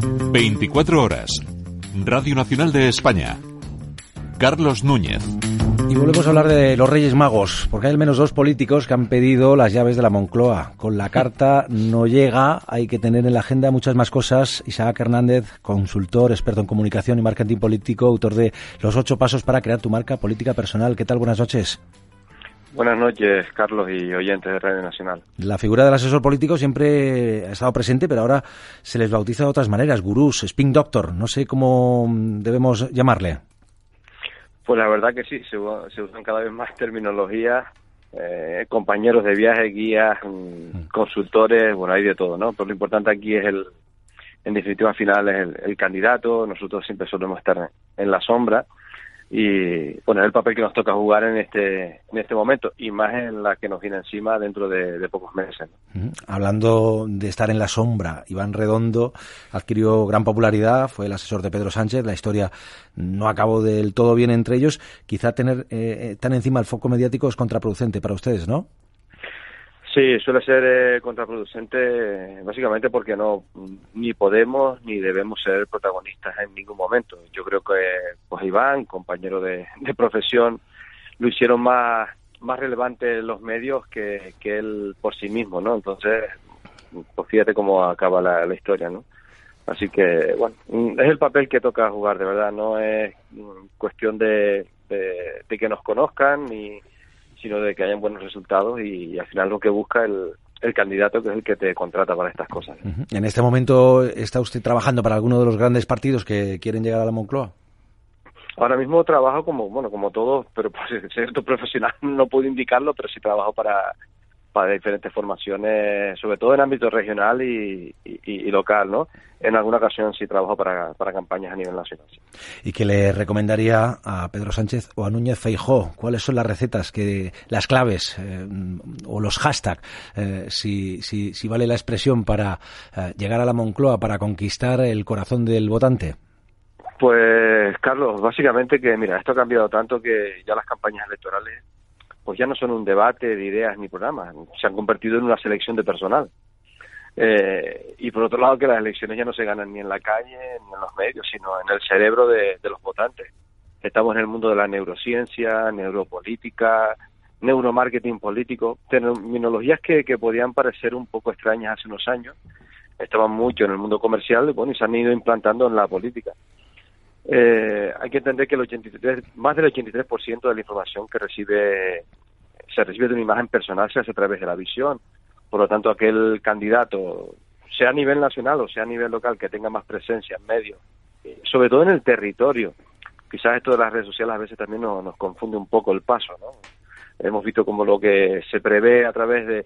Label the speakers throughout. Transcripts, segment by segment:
Speaker 1: 24 horas. Radio Nacional de España. Carlos Núñez.
Speaker 2: Y volvemos a hablar de los Reyes Magos, porque hay al menos dos políticos que han pedido las llaves de la Moncloa. Con la carta no llega, hay que tener en la agenda muchas más cosas. Isaac Hernández, consultor, experto en comunicación y marketing político, autor de Los ocho pasos para crear tu marca política personal. ¿Qué tal? Buenas noches.
Speaker 3: Buenas noches, Carlos y oyentes de Radio Nacional.
Speaker 2: La figura del asesor político siempre ha estado presente, pero ahora se les bautiza de otras maneras, gurús, spin doctor, no sé cómo debemos llamarle.
Speaker 3: Pues la verdad que sí, se, usan cada vez más terminologías, eh, compañeros de viaje, guías, mm, mm. consultores, bueno, hay de todo, ¿no? Pero lo importante aquí es el, en definitiva final es el candidato, nosotros siempre solemos estar en la sombra y bueno, el papel que nos toca jugar en este en este momento y más en la que nos viene encima dentro de, pocos meses.
Speaker 2: Hablando de estar en la sombra, Iván Redondo adquirió gran popularidad, fue el asesor de Pedro Sánchez, la historia no acabó del todo bien entre ellos, quizá tener eh, tan encima el foco mediático es contraproducente para ustedes, ¿no?
Speaker 3: Sí, suele ser eh, contraproducente básicamente porque no ni podemos ni debemos ser protagonistas en ningún momento. Yo creo que pues Iván, compañero de, profesión, lo hicieron más más relevante los medios que, que él por sí mismo, ¿no? Entonces, pues fíjate cómo acaba la, historia, ¿no? Así que, bueno, es el papel que toca jugar, de verdad, no es cuestión de, de que nos conozcan ni sino de que hayan buenos resultados y, al final lo que busca el, el candidato que es el que te contrata para estas cosas.
Speaker 2: En este momento está usted trabajando para alguno de los grandes partidos que quieren llegar a la Moncloa.
Speaker 3: Ahora mismo trabajo como bueno como todos, pero por cierto profesional no puedo indicarlo, pero sí trabajo para para diferentes formaciones, sobre todo en ámbito regional y, local, ¿no? En alguna ocasión sí trabajo para, para campañas a nivel nacional.
Speaker 2: ¿Y qué le recomendaría a Pedro Sánchez o a Núñez Feijó? ¿Cuáles son las recetas, que las claves eh, o los hashtags, eh, si, si, si, vale la expresión, para eh, llegar a la Moncloa, para conquistar el corazón del votante?
Speaker 3: Pues, Carlos, básicamente que, mira, esto ha cambiado tanto que ya las campañas electorales pues ya no son un debate de ideas ni programas, se han convertido en una selección de personal. Eh, y por otro lado que las elecciones ya no se ganan ni en la calle ni en los medios, sino en el cerebro de, los votantes. Estamos en el mundo de la neurociencia, neuropolítica, neuromarketing político, terminologías que, que podían parecer un poco extrañas hace unos años, estaban mucho en el mundo comercial bueno, y se han ido implantando en la política. Eh, hay que entender que el 83, más del 83% de la información que recibe se recibe de una imagen personal se hace a través de la visión. Por lo tanto, aquel candidato, sea a nivel nacional o sea a nivel local, que tenga más presencia en medios, eh, sobre todo en el territorio. Quizás esto de las redes sociales a veces también nos, confunde un poco el paso, ¿no? Hemos visto como lo que se prevé a través de,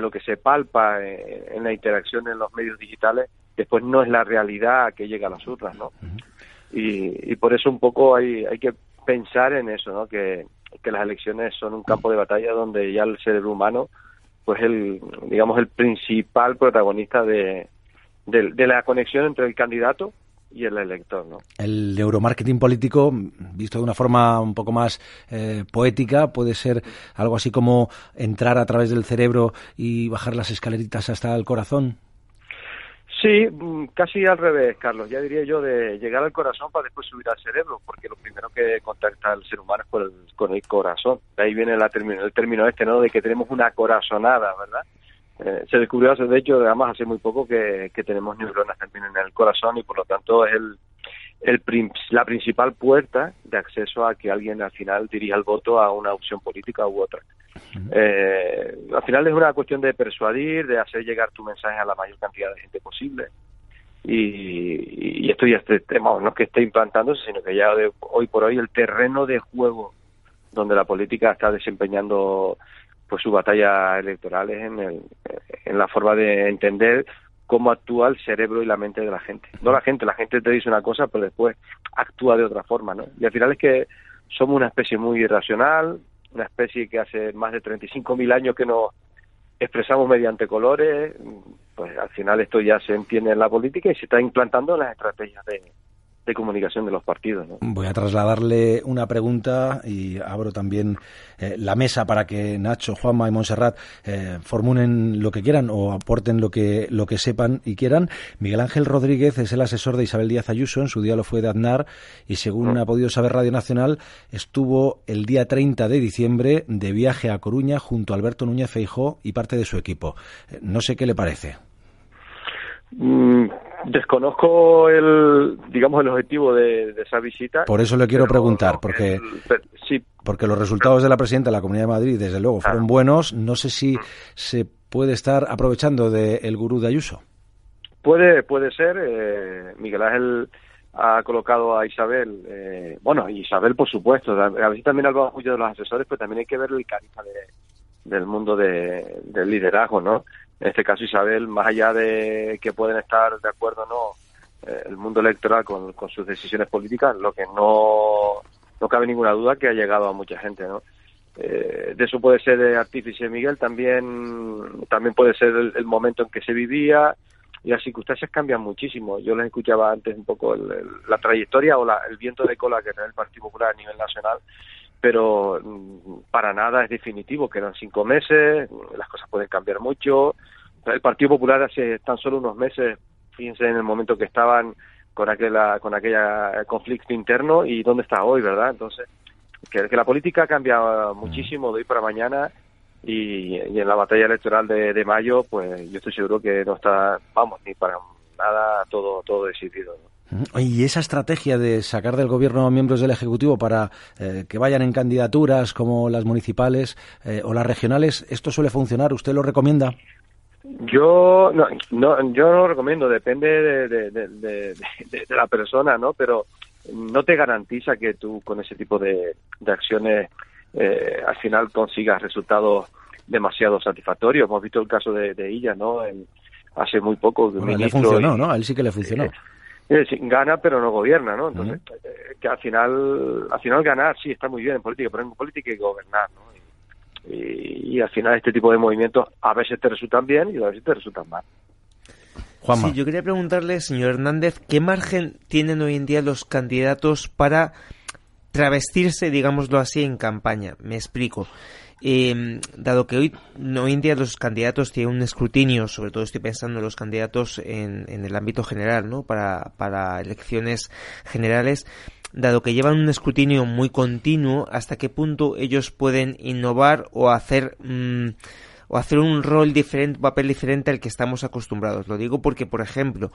Speaker 3: lo que se palpa eh, en, la interacción en los medios digitales, después no es la realidad que llega a las otras, ¿no? Y, por eso un poco hay, hay que pensar en eso, ¿no? Que, que las elecciones son un campo de batalla donde ya el cerebro humano pues el digamos el principal protagonista de, de, la conexión entre el candidato y el elector. ¿no?
Speaker 2: El neuromarketing político, visto de una forma un poco más eh, poética, puede ser algo así como entrar a través del cerebro y bajar las escaleritas hasta el corazón.
Speaker 3: Sí, mm, casi al revés, Carlos. Ya diría yo de llegar al corazón para después subir al cerebro, porque lo primero que contacta al ser humano es con el, con el corazón. De ahí viene la el término este, ¿no? De que tenemos una corazonada, ¿verdad? Eh, se descubrió, hace, de hecho, además hace muy poco que, tenemos neuronas también en el corazón y por lo tanto es el, el, la principal puerta de acceso a que alguien al final dirija el voto a una opción política u otra. Eh, al final es una cuestión de persuadir, de hacer llegar tu mensaje a la mayor cantidad de gente posible. Y, esto ya este tema no es que esté implantándose, sino que ya de, hoy por hoy el terreno de juego donde la política está desempeñando pues sus batallas electorales en, el, en la forma de entender cómo actúa el cerebro y la mente de la gente. No la gente, la gente te dice una cosa, pero después actúa de otra forma, ¿no? Y al final es que somos una especie muy irracional, una especie que hace más de 35.000 años que nos expresamos mediante colores, pues al final esto ya se entiende en la política y se está implantando en las estrategias de, de comunicación de los partidos.
Speaker 2: Voy a trasladarle una pregunta y abro también eh, la mesa para que Nacho, Juanma y Montserrat eh, formulen lo que quieran o aporten lo que, lo que sepan y quieran. Miguel Ángel Rodríguez es el asesor de Isabel Díaz Ayuso, en su día lo fue de Aznar y según ha podido saber Radio Nacional, estuvo el día 30 de diciembre de viaje a Coruña junto a Alberto Núñez Feijó y parte de su equipo. Eh, no sé qué le parece.
Speaker 3: Mm, desconozco el, digamos, el objetivo de, esa visita.
Speaker 2: Por eso le quiero preguntar, porque, sí, porque los resultados de la presidenta de la Comunidad de Madrid, desde luego, fueron buenos. No sé si mm. se puede estar aprovechando del gurú de Ayuso.
Speaker 3: Puede, puede ser. Eh, Miguel Ángel ha colocado a Isabel, eh, bueno, Isabel por supuesto, a veces también hablamos mucho de los asesores, pero también hay que ver el carisma del mundo de, del liderazgo, ¿no? En este caso Isabel, más allá de que pueden estar de acuerdo o no eh, el mundo electoral con, sus decisiones políticas, lo que no, no cabe ninguna duda que ha llegado a mucha gente, ¿no? Eh, de eso puede ser de artífice Miguel, también, también puede ser el, momento en que se vivía y las circunstancias cambian muchísimo. Yo les escuchaba antes un poco la trayectoria o la, el viento de cola que tiene el Partido Popular a nivel nacional pero mm, para nada es definitivo, quedan cinco meses, las cosas pueden cambiar mucho. El Partido Popular hace tan solo unos meses, fíjense en el momento que estaban con aquella, con aquella conflicto interno y dónde está hoy, ¿verdad? Entonces, que, la política cambia muchísimo de hoy para mañana y, y en la batalla electoral de, de, mayo, pues yo estoy seguro que no está, vamos, ni para nada todo, todo decidido. ¿no?
Speaker 2: Y esa estrategia de sacar del gobierno a miembros del Ejecutivo para eh, que vayan en candidaturas como las municipales eh, o las regionales, ¿esto suele funcionar? ¿Usted lo recomienda?
Speaker 3: Yo no, no yo no lo recomiendo, depende de, la persona, ¿no? Pero no te garantiza que tú con ese tipo de, acciones eh, al final consigas resultados demasiado satisfactorios. Hemos visto el caso de, ella, ¿no? hace muy poco.
Speaker 2: Bueno, le funcionó, ¿no? A él sí que le funcionó
Speaker 3: gana pero no gobierna, ¿no? Entonces, eh, que al final, al final ganar sí está muy bien en política, pero en política hay que gobernar, ¿no? Y, al final este tipo de movimientos a veces te resultan bien y a veces te resultan mal.
Speaker 4: Juanma. Sí, yo quería preguntarle, señor Hernández, ¿qué margen tienen hoy en día los candidatos para travestirse, digámoslo así, en campaña? Me explico. Eh, dado que hoy, hoy en día los candidatos tienen un escrutinio, sobre todo estoy pensando en los candidatos en, el ámbito general, ¿no? Para, para elecciones generales, dado que llevan un escrutinio muy continuo, hasta qué punto ellos pueden innovar o hacer mm, o hacer un rol diferente, un papel diferente al que estamos acostumbrados. Lo digo porque, por ejemplo,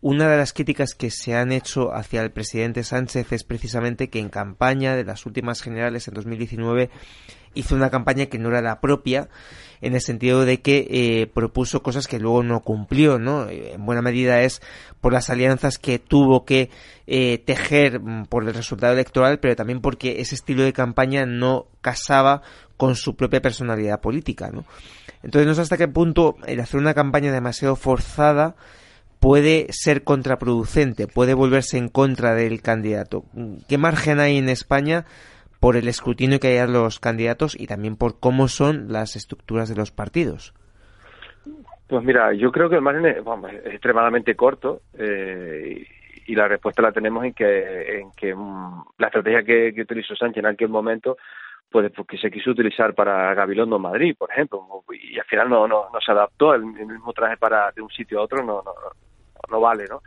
Speaker 4: una de las críticas que se han hecho hacia el presidente Sánchez es precisamente que en campaña de las últimas generales en 2019 hizo una campaña que no era la propia en el sentido de que eh, propuso cosas que luego no cumplió, ¿no? En buena medida es por las alianzas que tuvo que eh, tejer mm, por el resultado electoral, pero también porque ese estilo de campaña no casaba con su propia personalidad política, ¿no? Entonces no sé hasta qué punto el hacer una campaña demasiado forzada puede ser contraproducente, puede volverse en contra del candidato. ¿Qué margen hay en España por el escrutinio que hay a los candidatos y también por cómo son las estructuras de los partidos?
Speaker 3: Pues mira, yo creo que el margen es, extremadamente corto eh, y la respuesta la tenemos en que, en que mm, la estrategia que, utilizó Sánchez en aquel momento pues porque se quiso utilizar para Gabilondo Madrid, por ejemplo, y al final no, no, se adaptó, el, mismo traje para de un sitio a otro no, no, no vale, ¿no?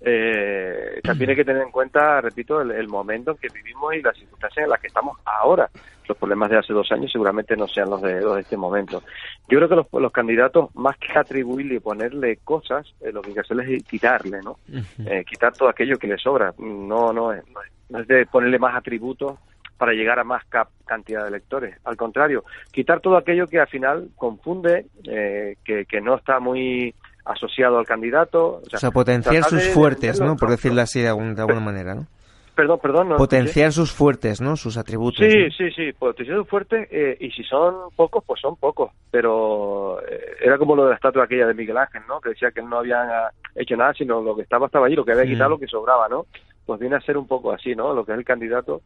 Speaker 3: Eh, también hay que tener en cuenta, repito, el, momento en que vivimos y las circunstancias en las que estamos ahora. Los problemas de hace dos años seguramente no sean los de, los de este momento. Yo creo que los, los candidatos, más que atribuirle y ponerle cosas, eh, lo que hay que hacer es quitarle, ¿no? Eh, quitar todo aquello que le sobra. No, no es, no es de ponerle más atributos para llegar a más cantidad de electores. Al contrario, quitar todo aquello que al final confunde, eh, que, que no está muy asociado al candidato.
Speaker 4: O sea, potenciar sus fuertes, ¿no? Por decirlo así de, alguna manera, ¿no?
Speaker 3: Perdón, perdón.
Speaker 4: potenciar sus fuertes, ¿no? Sus atributos.
Speaker 3: Sí, sí, sí, potenciar sus fuertes eh, y si son pocos, pues son pocos. Pero eh, era como lo de la estatua aquella de Miguel Ángel, ¿no? Que decía que él no había hecho nada, sino lo que estaba estaba allí, lo que había mm. quitado, lo que sobraba, ¿no? Pues viene a ser un poco así, ¿no? Lo que es el candidato.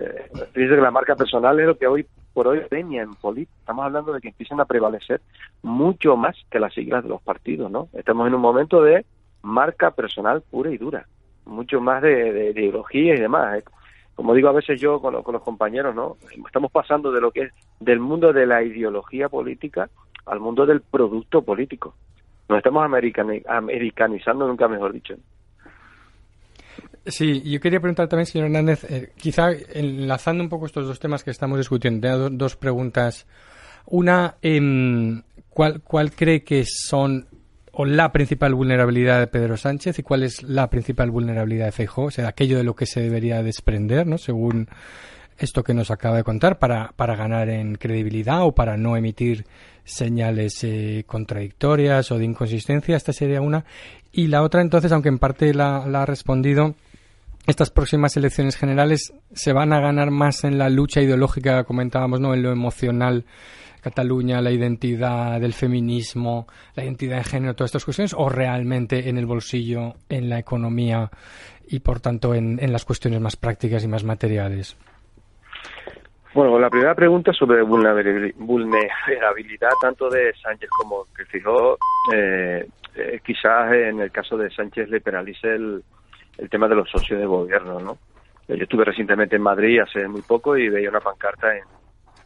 Speaker 3: Eh, dice que la marca personal es lo que hoy por hoy peña en política. Estamos hablando de que empiezan a prevalecer mucho más que las siglas de los partidos, ¿no? Estamos en un momento de marca personal pura y dura mucho más de, ideología y demás. ¿eh? Como digo a veces yo con, con, los compañeros, ¿no? Estamos pasando de lo que es del mundo de la ideología política al mundo del producto político. Nos estamos americanizando, nunca mejor dicho.
Speaker 5: Sí, yo quería preguntar también, señor Hernández, eh, quizá enlazando un poco estos dos temas que estamos discutiendo, tengo dos preguntas. Una, eh, ¿cuál, ¿cuál cree que son o la principal vulnerabilidad de Pedro Sánchez y cuál es la principal vulnerabilidad de Feijóo? O sea, aquello de lo que se debería desprender, ¿no? Según esto que nos acaba de contar, para, para ganar en credibilidad o para no emitir señales eh, contradictorias o de inconsistencia. Esta sería una. Y la otra, entonces, aunque en parte la ha respondido, estas próximas elecciones generales se van a ganar más en la lucha ideológica, comentábamos, ¿no? En lo emocional, Cataluña, la identidad del feminismo, la identidad de género, todas estas cuestiones, o realmente en el bolsillo, en la economía y, por tanto, en, las cuestiones más prácticas y más materiales.
Speaker 3: Bueno, la primera pregunta sobre vulnerabilidad tanto de Sánchez como que fijó, eh, eh, quizás en el caso de Sánchez le penalice el, el tema de los socios de gobierno, ¿no? Yo estuve recientemente en Madrid hace muy poco y veía una pancarta en,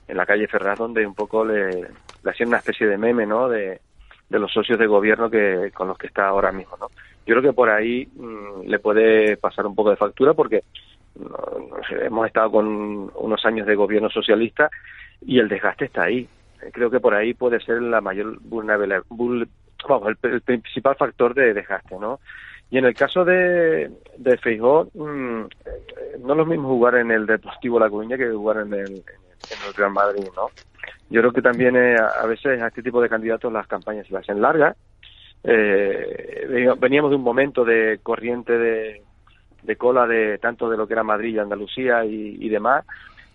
Speaker 3: en la calle Ferraz donde un poco le, hacían una especie de meme, ¿no? De, de los socios de gobierno que con los que está ahora mismo, ¿no? Yo creo que por ahí mm, le puede pasar un poco de factura porque hemos estado con unos años de gobierno socialista y el desgaste está ahí. Creo que por ahí puede ser la mayor vulnerabilidad, vamos, el, el, principal factor de desgaste, ¿no? Y en el caso de, de Feijó, mm, no es lo mismo jugar en el Deportivo La Coruña que jugar en el, en el Real Madrid, ¿no? Yo creo que también eh, a veces a este tipo de candidatos las campañas se las hacen largas. Eh, veníamos de un momento de corriente de, de cola de tanto de lo que era Madrid y Andalucía y, demás,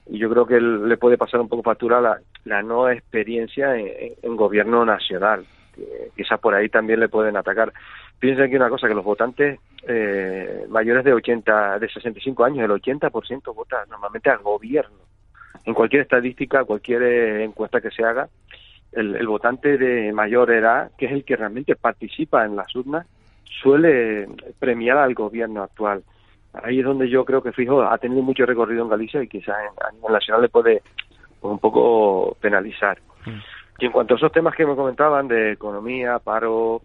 Speaker 3: y yo creo que le puede pasar un poco factura la, la no experiencia en, gobierno nacional. quizás por ahí también le pueden atacar. Piensen que una cosa, que los votantes eh, mayores de 80, de 65 años, el 80% vota normalmente al gobierno. En cualquier estadística, cualquier eh, encuesta que se haga, el, votante de mayor edad, que es el que realmente participa en las urnas, suele premiar al gobierno actual. Ahí es donde yo creo que Fijo ha tenido mucho recorrido en Galicia y quizás a nivel nacional le puede pues, un poco penalizar. Mm. Y en cuanto a esos temas que me comentaban de economía, paro,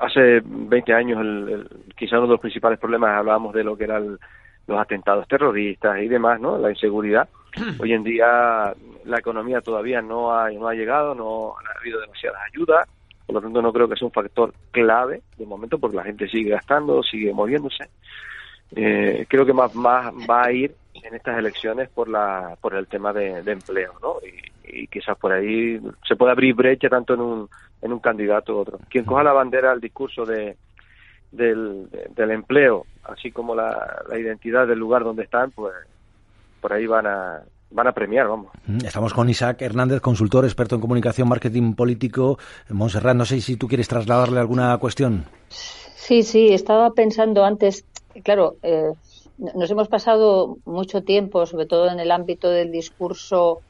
Speaker 3: hace 20 años, el, quizá uno de los principales problemas, hablábamos de lo que eran los atentados terroristas y demás, ¿no? La inseguridad. Hoy en día la economía todavía no ha, no ha llegado, no ha habido demasiadas ayudas, por lo tanto no creo que sea un factor clave de momento porque la gente sigue gastando, sigue moviéndose. Eh, creo que más, más va a ir en estas elecciones por la por el tema de, empleo, ¿no? Y, y, quizás por ahí se puede abrir brecha tanto en un en un candidato u otro. Quien coja la bandera al discurso de, del, del empleo, así como la, la identidad del lugar donde están, pues por ahí van a, van a premiar, vamos.
Speaker 2: Mm, estamos con Isaac Hernández, consultor, experto en comunicación, marketing político. Montserrat, no sé si tú quieres trasladarle alguna cuestión.
Speaker 6: Sí, sí, estaba pensando antes, claro, eh, nos hemos pasado mucho tiempo, sobre todo en el ámbito del discurso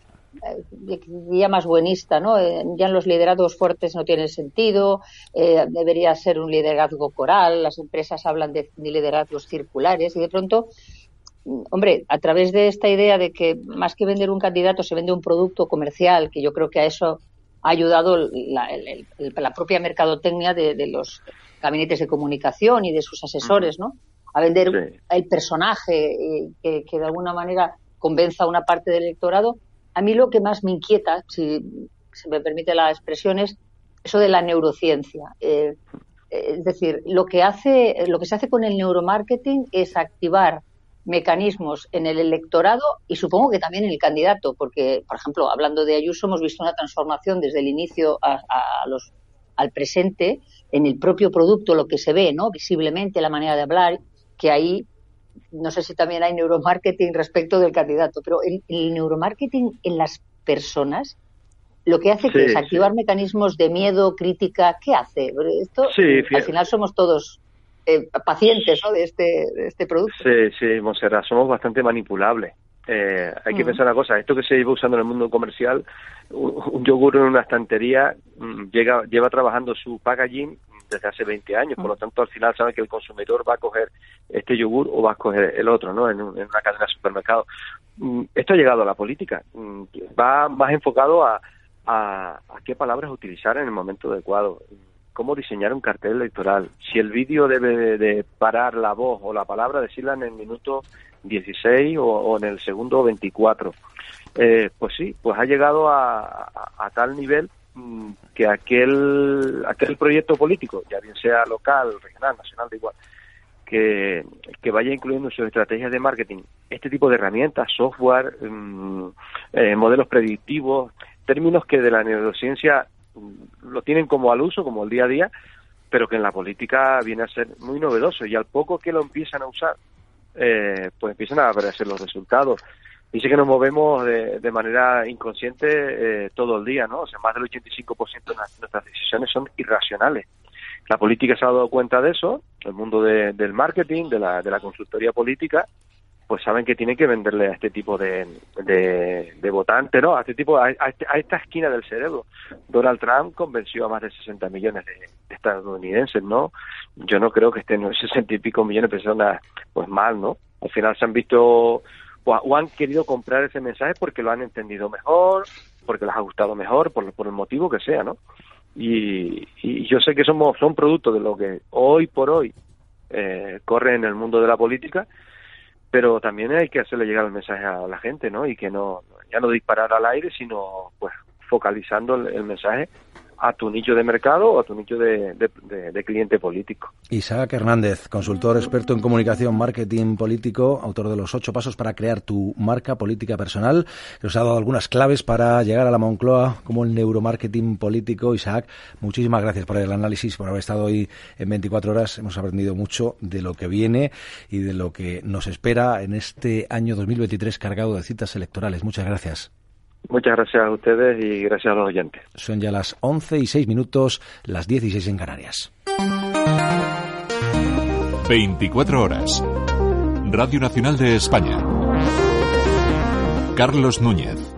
Speaker 6: ya más buenista, ¿no? Eh, ya los liderazgos fuertes no tienen sentido, eh, debería ser un liderazgo coral, las empresas hablan de, liderazgos circulares y de pronto, hombre, a través de esta idea de que más que vender un candidato se vende un producto comercial, que yo creo que a eso ha ayudado la, propia mercadotecnia de, los gabinetes de comunicación y de sus asesores, ¿no? A vender el personaje eh, que, que de alguna manera convenza a una parte del electorado a mí lo que más me inquieta, si se me permite la expresión, es eso de la neurociencia. Eh, es decir, lo que, hace, lo que se hace con el neuromarketing es activar mecanismos en el electorado y supongo que también en el candidato, porque, por ejemplo, hablando de Ayuso, hemos visto una transformación desde el inicio a, los, al presente en el propio producto, lo que se ve, ¿no? Visiblemente, la manera de hablar, que ahí no sé si también hay neuromarketing respecto del candidato, pero el, neuromarketing en las personas lo que hace que es activar mecanismos de miedo, crítica, ¿qué hace? Esto al final somos todos eh, pacientes ¿no? de, este, de este producto.
Speaker 3: Sí, sí, Monserrat, somos bastante manipulables. Eh, hay que mm. pensar una cosa, esto que se lleva usando en el mundo comercial, un, yogur en una estantería mm, llega, lleva trabajando su packaging desde hace 20 años. Por lo tanto, al final saben que el consumidor va a coger este yogur o va a coger el otro, ¿no? En, una cadena de supermercados. Mm, esto ha llegado a la política. Mm, va más enfocado a, a, qué palabras utilizar en el momento adecuado cómo diseñar un cartel electoral, si el vídeo debe de, parar la voz o la palabra, decirla en el minuto 16 o, en el segundo 24. Eh, pues sí, pues ha llegado a, tal nivel mm, que aquel, aquel proyecto político, ya bien sea local, regional, nacional, da igual, que, que vaya incluyendo en sus estrategias de marketing este tipo de herramientas, software, mm, eh, modelos predictivos, términos que de la neurociencia lo tienen como al uso, como el día a día, pero que en la política viene a ser muy novedoso y al poco que lo empiezan a usar, eh, pues empiezan a aparecer los resultados. Dice que nos movemos de, manera inconsciente eh, todo el día, ¿no? O sea, más del 85% de nuestras decisiones son irracionales. La política se ha dado cuenta de eso, el mundo del marketing, de la, de la consultoría política, pues saben que tienen que venderle a este tipo de, de, votante, ¿no? A este tipo, a, este, a, esta esquina del cerebro. Donald Trump convenció a más de 60 millones de, estadounidenses, ¿no? Yo no creo que estén 60 y pico millones de personas, pues mal, ¿no? Al final se han visto o, han querido comprar ese mensaje porque lo han entendido mejor, porque les ha gustado mejor, por, por el motivo que sea, ¿no? Y, y yo sé que somos son producto de lo que hoy por hoy eh, corre en el mundo de la política pero también hay que hacerle llegar el mensaje a la gente, ¿no? Y que no, ya no disparar al aire, sino pues focalizando el, mensaje a tu nicho de mercado o a tu nicho de, cliente político.
Speaker 2: Isaac Hernández, consultor experto en comunicación, marketing político, autor de los ocho pasos para crear tu marca política personal, que nos ha dado algunas claves para llegar a la Moncloa como el neuromarketing político. Isaac, muchísimas gracias por el análisis, por haber estado hoy en 24 horas. Hemos aprendido mucho de lo que viene y de lo que nos espera en este año 2023 cargado de citas electorales. Muchas gracias.
Speaker 3: Muchas gracias a ustedes y gracias a los oyentes.
Speaker 2: Son ya las 11 y 6 minutos, las 16 en Canarias.
Speaker 1: 24 horas. Radio Nacional de España. Carlos Núñez.